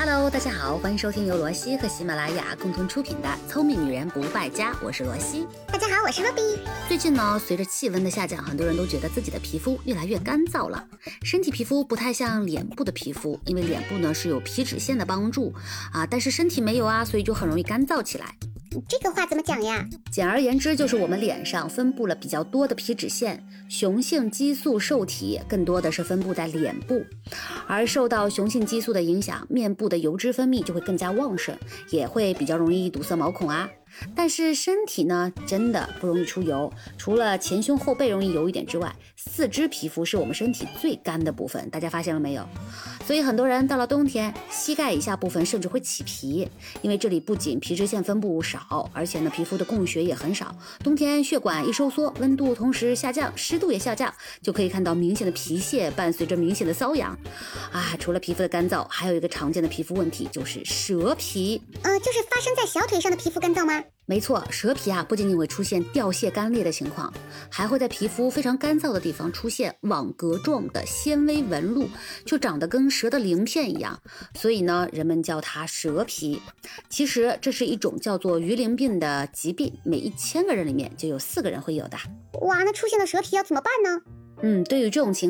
Hello，大家好，欢迎收听由罗西和喜马拉雅共同出品的《聪明女人不败家》，我是罗西。大家好，我是罗比。最近呢，随着气温的下降，很多人都觉得自己的皮肤越来越干燥了。身体皮肤不太像脸部的皮肤，因为脸部呢是有皮脂腺的帮助啊，但是身体没有啊，所以就很容易干燥起来。这个话怎么讲呀？简而言之，就是我们脸上分布了比较多的皮脂腺，雄性激素受体更多的是分布在脸部，而受到雄性激素的影响，面部的油脂分泌就会更加旺盛，也会比较容易堵塞毛孔啊。但是身体呢，真的不容易出油，除了前胸后背容易油一点之外，四肢皮肤是我们身体最干的部分，大家发现了没有？所以很多人到了冬天，膝盖以下部分甚至会起皮，因为这里不仅皮脂腺分布少，而且呢皮肤的供血也很少，冬天血管一收缩，温度同时下降，湿度也下降，就可以看到明显的皮屑，伴随着明显的瘙痒。啊，除了皮肤的干燥，还有一个常见的皮肤问题就是蛇皮。呃，就是发生在小腿上的皮肤干燥吗？没错，蛇皮啊，不仅仅会出现掉屑干裂的情况，还会在皮肤非常干燥的地方出现网格状的纤维纹路，就长得跟蛇的鳞片一样，所以呢，人们叫它蛇皮。其实这是一种叫做鱼鳞病的疾病，每一千个人里面就有四个人会有的。哇，那出现了蛇皮要怎么办呢？嗯，对于这种情。